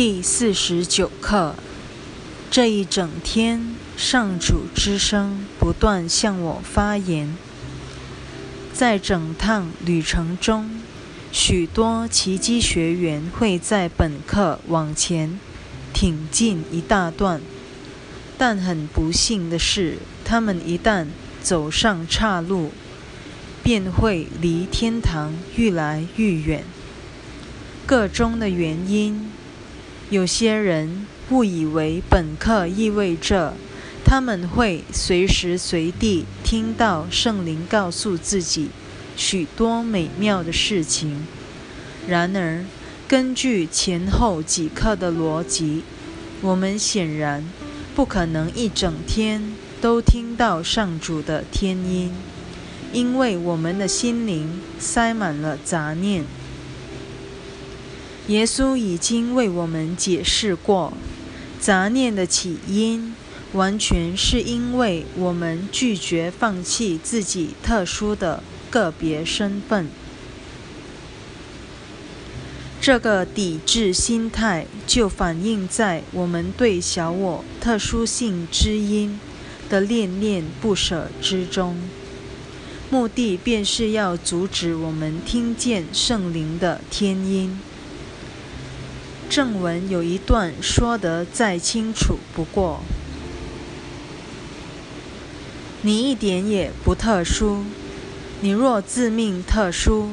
第四十九课，这一整天，上主之声不断向我发言。在整趟旅程中，许多奇迹学员会在本课往前挺进一大段，但很不幸的是，他们一旦走上岔路，便会离天堂愈来愈远。个中的原因。有些人误以为本课意味着他们会随时随地听到圣灵告诉自己许多美妙的事情。然而，根据前后几课的逻辑，我们显然不可能一整天都听到上主的天音，因为我们的心灵塞满了杂念。耶稣已经为我们解释过，杂念的起因完全是因为我们拒绝放弃自己特殊的个别身份。这个抵制心态就反映在我们对小我特殊性之音的恋恋不舍之中，目的便是要阻止我们听见圣灵的天音。正文有一段说得再清楚不过：“你一点也不特殊。你若自命特殊，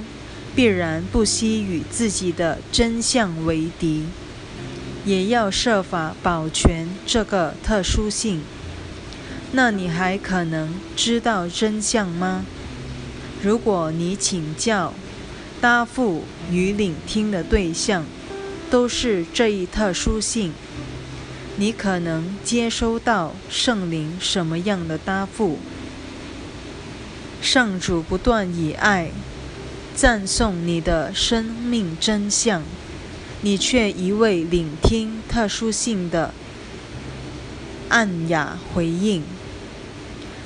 必然不惜与自己的真相为敌，也要设法保全这个特殊性。那你还可能知道真相吗？如果你请教、答复与聆听的对象。”都是这一特殊性，你可能接收到圣灵什么样的答复？上主不断以爱赞颂你的生命真相，你却一味聆听特殊性的暗哑回应。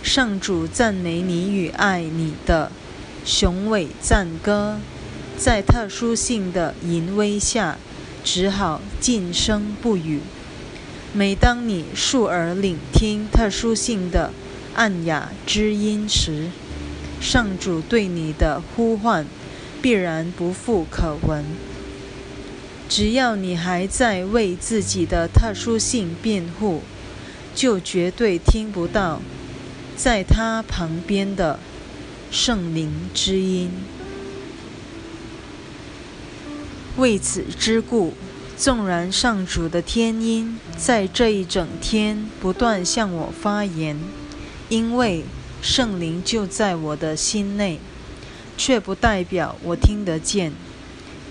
上主赞美你与爱你的雄伟赞歌，在特殊性的淫威下。只好静声不语。每当你竖耳聆听特殊性的暗哑之音时，上主对你的呼唤必然不复可闻。只要你还在为自己的特殊性辩护，就绝对听不到在他旁边的圣灵之音。为此之故，纵然上主的天音在这一整天不断向我发言，因为圣灵就在我的心内，却不代表我听得见。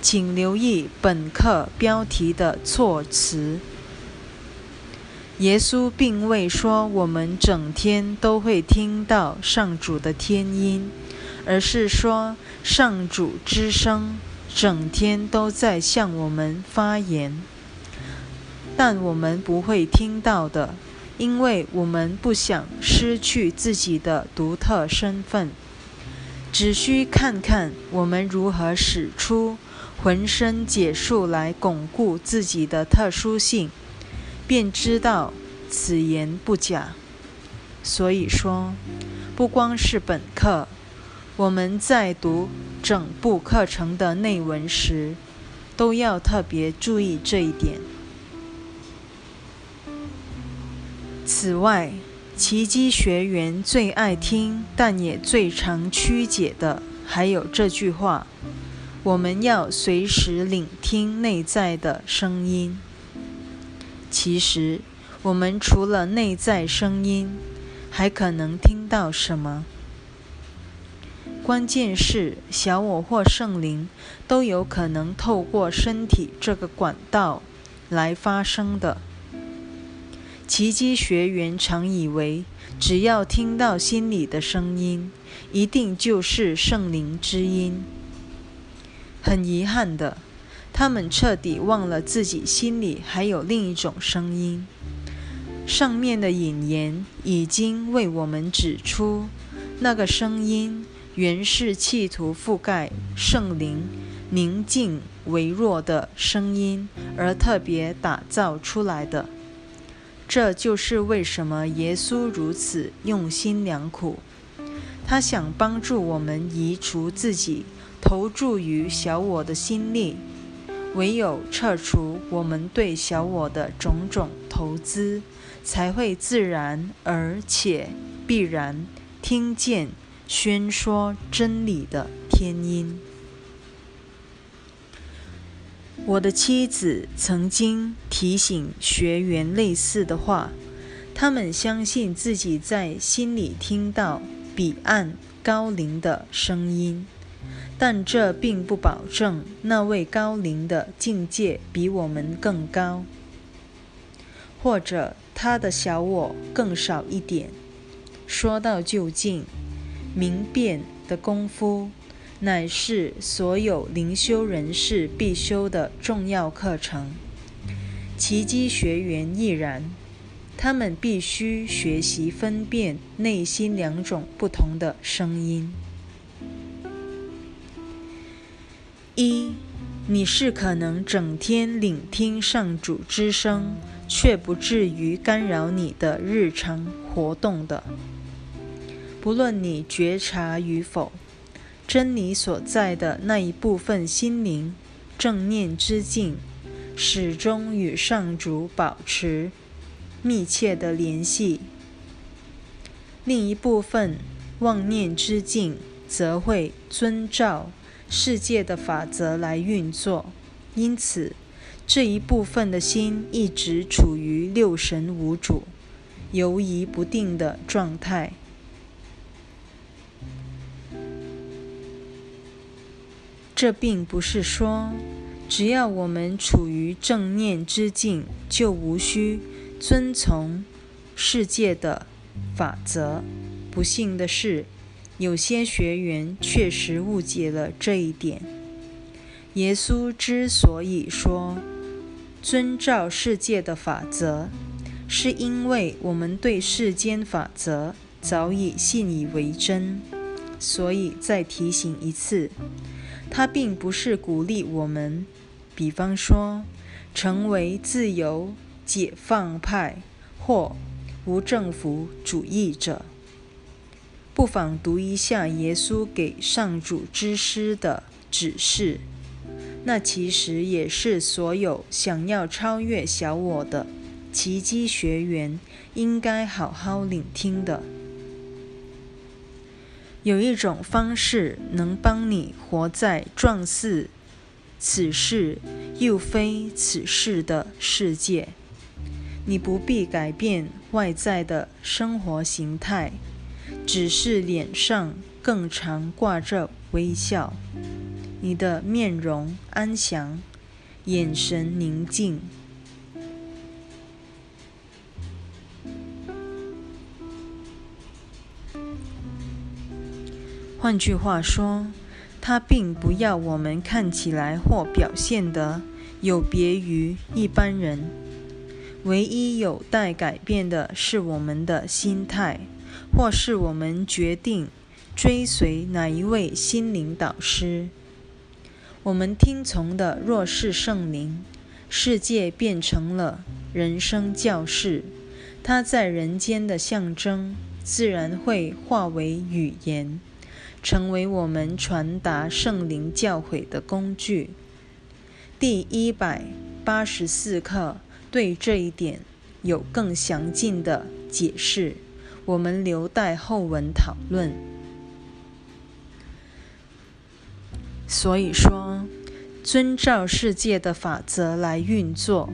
请留意本课标题的措辞。耶稣并未说我们整天都会听到上主的天音，而是说上主之声。整天都在向我们发言，但我们不会听到的，因为我们不想失去自己的独特身份。只需看看我们如何使出浑身解数来巩固自己的特殊性，便知道此言不假。所以说，不光是本课。我们在读整部课程的内文时，都要特别注意这一点。此外，奇迹学员最爱听，但也最常曲解的，还有这句话：我们要随时聆听内在的声音。其实，我们除了内在声音，还可能听到什么？关键是，小我或圣灵都有可能透过身体这个管道来发生的。奇迹学员常以为，只要听到心里的声音，一定就是圣灵之音。很遗憾的，他们彻底忘了自己心里还有另一种声音。上面的引言已经为我们指出，那个声音。原是企图覆盖圣灵宁静微弱的声音而特别打造出来的。这就是为什么耶稣如此用心良苦。他想帮助我们移除自己投注于小我的心力，唯有撤除我们对小我的种种投资，才会自然而且必然听见宣说真理的天音。我的妻子曾经提醒学员类似的话，他们相信自己在心里听到。彼岸高龄的声音，但这并不保证那位高龄的境界比我们更高，或者他的小我更少一点。说到就近，明辨的功夫，乃是所有灵修人士必修的重要课程。奇迹学员亦然。他们必须学习分辨内心两种不同的声音：一，你是可能整天聆听上主之声，却不至于干扰你的日常活动的。不论你觉察与否，真理所在的那一部分心灵正念之境，始终与上主保持。密切的联系。另一部分妄念之境，则会遵照世界的法则来运作，因此这一部分的心一直处于六神无主、游移不定的状态。这并不是说，只要我们处于正念之境，就无需。遵从世界的法则。不幸的是，有些学员确实误解了这一点。耶稣之所以说遵照世界的法则，是因为我们对世间法则早已信以为真。所以再提醒一次，他并不是鼓励我们，比方说，成为自由。解放派或无政府主义者，不妨读一下耶稣给上主之师的指示。那其实也是所有想要超越小我的奇迹学员应该好好聆听的。有一种方式能帮你活在状似此世又非此世的世界。你不必改变外在的生活形态，只是脸上更常挂着微笑，你的面容安详，眼神宁静。换句话说，他并不要我们看起来或表现得有别于一般人。唯一有待改变的是我们的心态，或是我们决定追随哪一位心灵导师。我们听从的若是圣灵，世界变成了人生教室，它在人间的象征，自然会化为语言，成为我们传达圣灵教诲的工具。第一百八十四课。对这一点有更详尽的解释，我们留待后文讨论。所以说，遵照世界的法则来运作，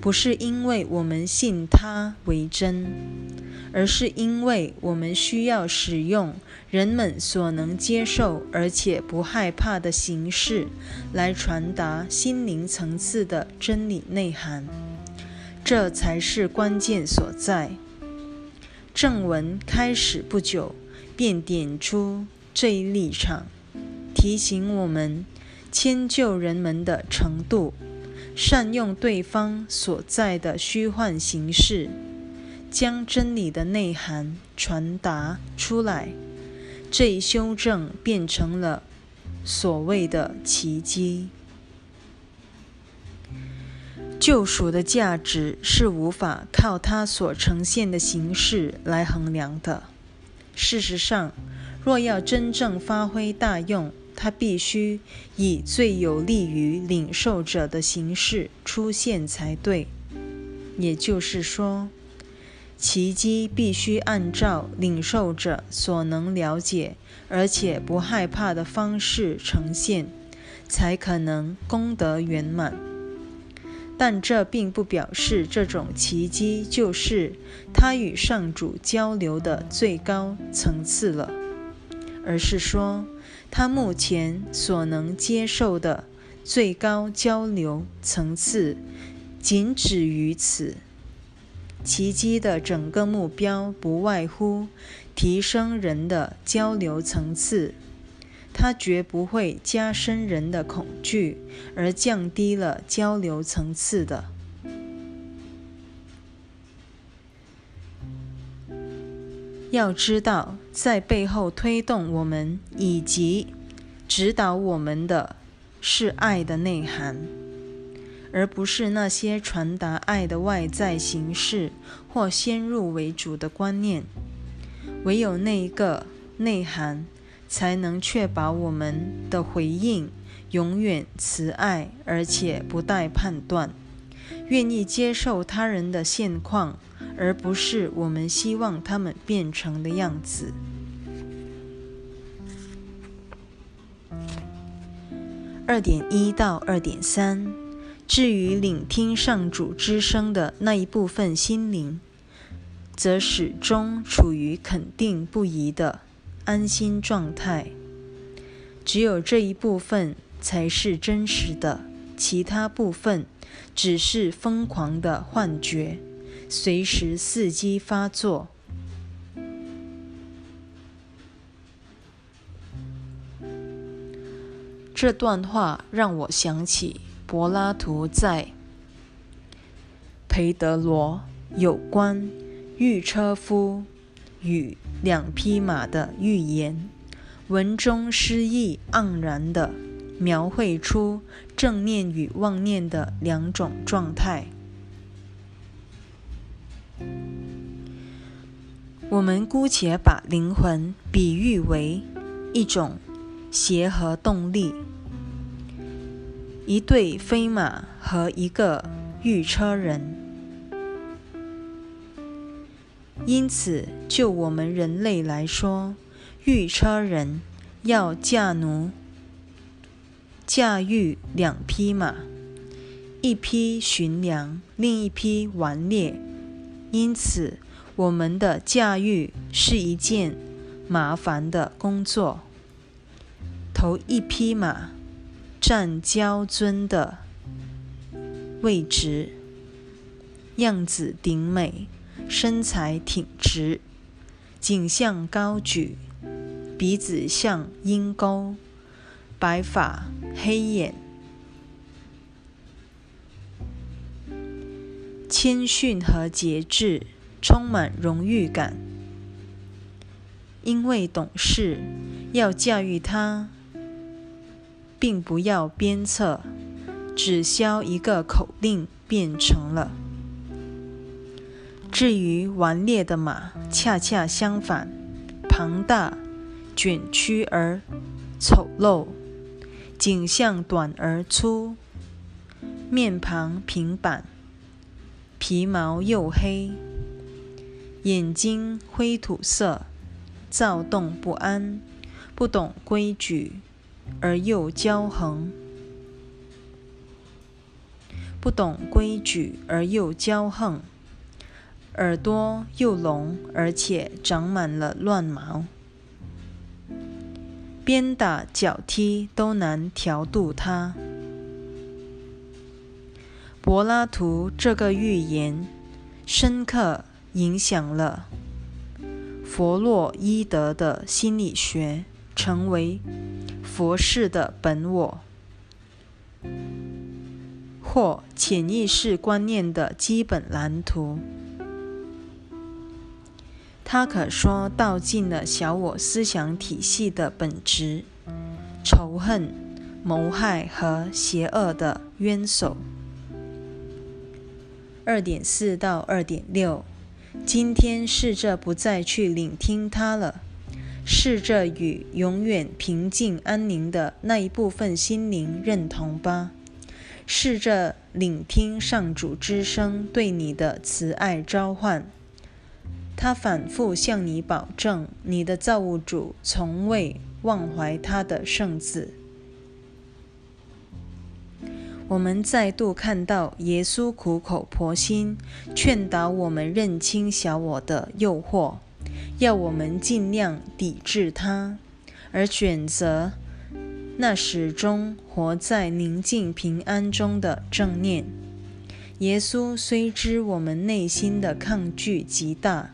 不是因为我们信它为真，而是因为我们需要使用人们所能接受而且不害怕的形式，来传达心灵层次的真理内涵。这才是关键所在。正文开始不久，便点出这一立场，提醒我们迁就人们的程度，善用对方所在的虚幻形式，将真理的内涵传达出来。这一修正变成了所谓的奇迹。救赎的价值是无法靠它所呈现的形式来衡量的。事实上，若要真正发挥大用，它必须以最有利于领受者的形式出现才对。也就是说，奇迹必须按照领受者所能了解而且不害怕的方式呈现，才可能功德圆满。但这并不表示这种奇迹就是他与上主交流的最高层次了，而是说他目前所能接受的最高交流层次仅止于此。奇迹的整个目标不外乎提升人的交流层次。它绝不会加深人的恐惧，而降低了交流层次的。要知道，在背后推动我们以及指导我们的是爱的内涵，而不是那些传达爱的外在形式或先入为主的观念。唯有那一个内涵。才能确保我们的回应永远慈爱，而且不带判断，愿意接受他人的现况，而不是我们希望他们变成的样子。二点一到二点三，至于聆听上主之声的那一部分心灵，则始终处于肯定不移的。安心状态，只有这一部分才是真实的，其他部分只是疯狂的幻觉，随时伺机发作。这段话让我想起柏拉图在《培德罗有关御车夫》。与两匹马的寓言，文中诗意盎然地描绘出正念与妄念的两种状态。我们姑且把灵魂比喻为一种协和动力，一对飞马和一个御车人。因此，就我们人类来说，御车人要驾奴、驾驭两匹马，一匹驯良，另一匹顽劣。因此，我们的驾驭是一件麻烦的工作。头一匹马占骄尊的位置，样子顶美。身材挺直，颈项高举，鼻子像鹰钩，白发黑眼，谦逊和节制，充满荣誉感。因为懂事，要驾驭它，并不要鞭策，只消一个口令便成了。至于顽劣的马，恰恰相反，庞大、卷曲而丑陋，颈项短而粗，面庞平板，皮毛黝黑，眼睛灰土色，躁动不安，不懂规矩而又骄横，不懂规矩而又骄横。耳朵又聋，而且长满了乱毛，鞭打脚踢都难调度它。柏拉图这个寓言深刻影响了弗洛伊德的心理学，成为佛式的本我或潜意识观念的基本蓝图。它可说道尽了小我思想体系的本质，仇恨、谋害和邪恶的冤首。二点四到二点六，今天试着不再去聆听它了，试着与永远平静安宁的那一部分心灵认同吧。试着聆听上主之声对你的慈爱召唤，他反复向你保证，你的造物主从未忘怀他的圣子。我们再度看到耶稣苦口婆心劝导我们认清小我的诱惑，要我们尽量抵制它，而选择。那始终活在宁静平安中的正念，耶稣虽知我们内心的抗拒极大，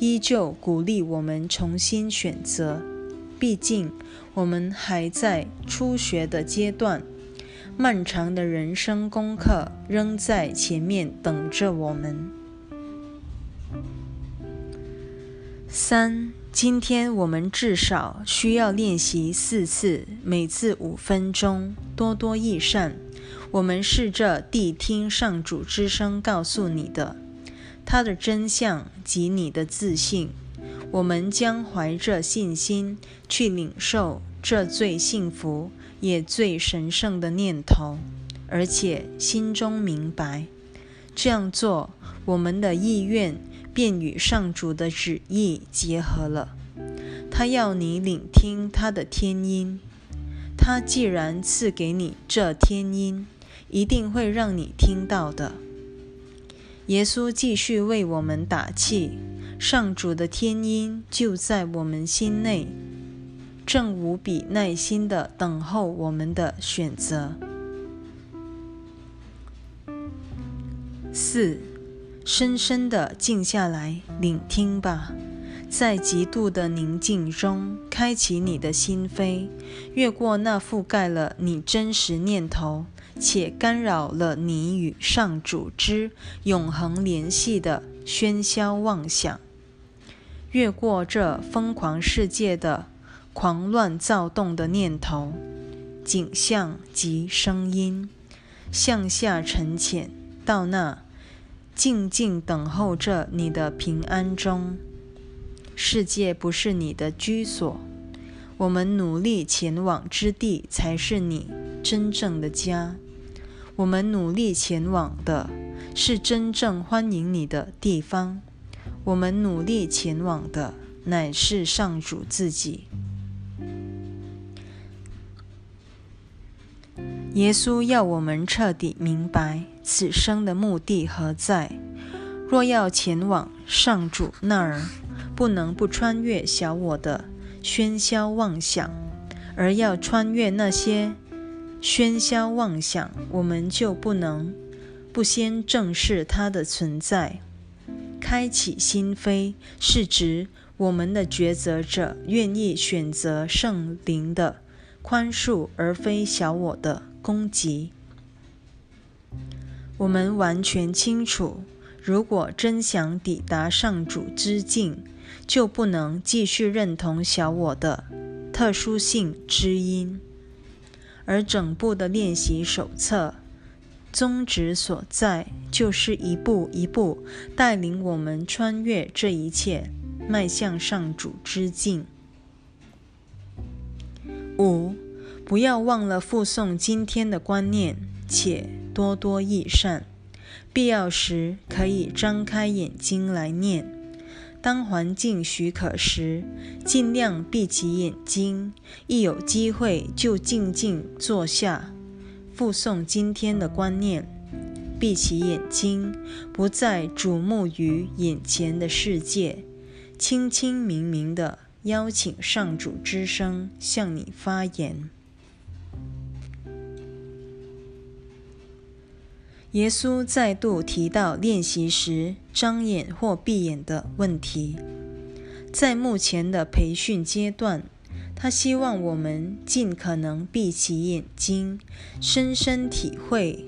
依旧鼓励我们重新选择。毕竟我们还在初学的阶段，漫长的人生功课仍在前面等着我们。三。今天我们至少需要练习四次，每次五分钟，多多益善。我们试着谛听上主之声告诉你的，它的真相及你的自信。我们将怀着信心去领受这最幸福也最神圣的念头，而且心中明白，这样做，我们的意愿。便与上主的旨意结合了。他要你聆听他的天音。他既然赐给你这天音，一定会让你听到的。耶稣继续为我们打气。上主的天音就在我们心内，正无比耐心地等候我们的选择。四。深深地静下来，聆听吧，在极度的宁静中，开启你的心扉，越过那覆盖了你真实念头且干扰了你与上主之永恒联系的喧嚣妄想，越过这疯狂世界的狂乱躁动的念头、景象及声音，向下沉潜到那。静静等候着你的平安中，世界不是你的居所，我们努力前往之地才是你真正的家。我们努力前往的是真正欢迎你的地方，我们努力前往的乃是上主自己。耶稣要我们彻底明白此生的目的何在。若要前往上主那儿，不能不穿越小我的喧嚣妄想；而要穿越那些喧嚣妄想，我们就不能不先正视它的存在。开启心扉，是指我们的抉择者愿意选择圣灵的宽恕，而非小我的。攻击。我们完全清楚，如果真想抵达上主之境，就不能继续认同小我的特殊性之因。而整部的练习手册宗旨所在，就是一步一步带领我们穿越这一切，迈向上主之境。五。不要忘了附送今天的观念，且多多益善。必要时可以张开眼睛来念。当环境许可时，尽量闭起眼睛。一有机会就静静坐下，附送今天的观念。闭起眼睛，不再瞩目于眼前的世界，清清明明的邀请上主之声向你发言。耶稣再度提到练习时张眼或闭眼的问题。在目前的培训阶段，他希望我们尽可能闭起眼睛，深深体会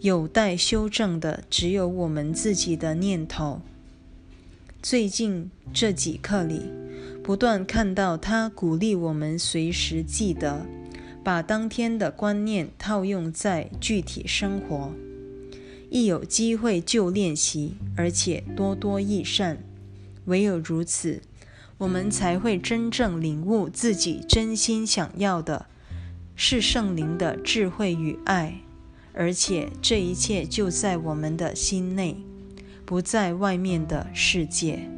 有待修正的只有我们自己的念头。最近这几课里，不断看到他鼓励我们随时记得，把当天的观念套用在具体生活。一有机会就练习，而且多多益善。唯有如此，我们才会真正领悟自己真心想要的是圣灵的智慧与爱，而且这一切就在我们的心内，不在外面的世界。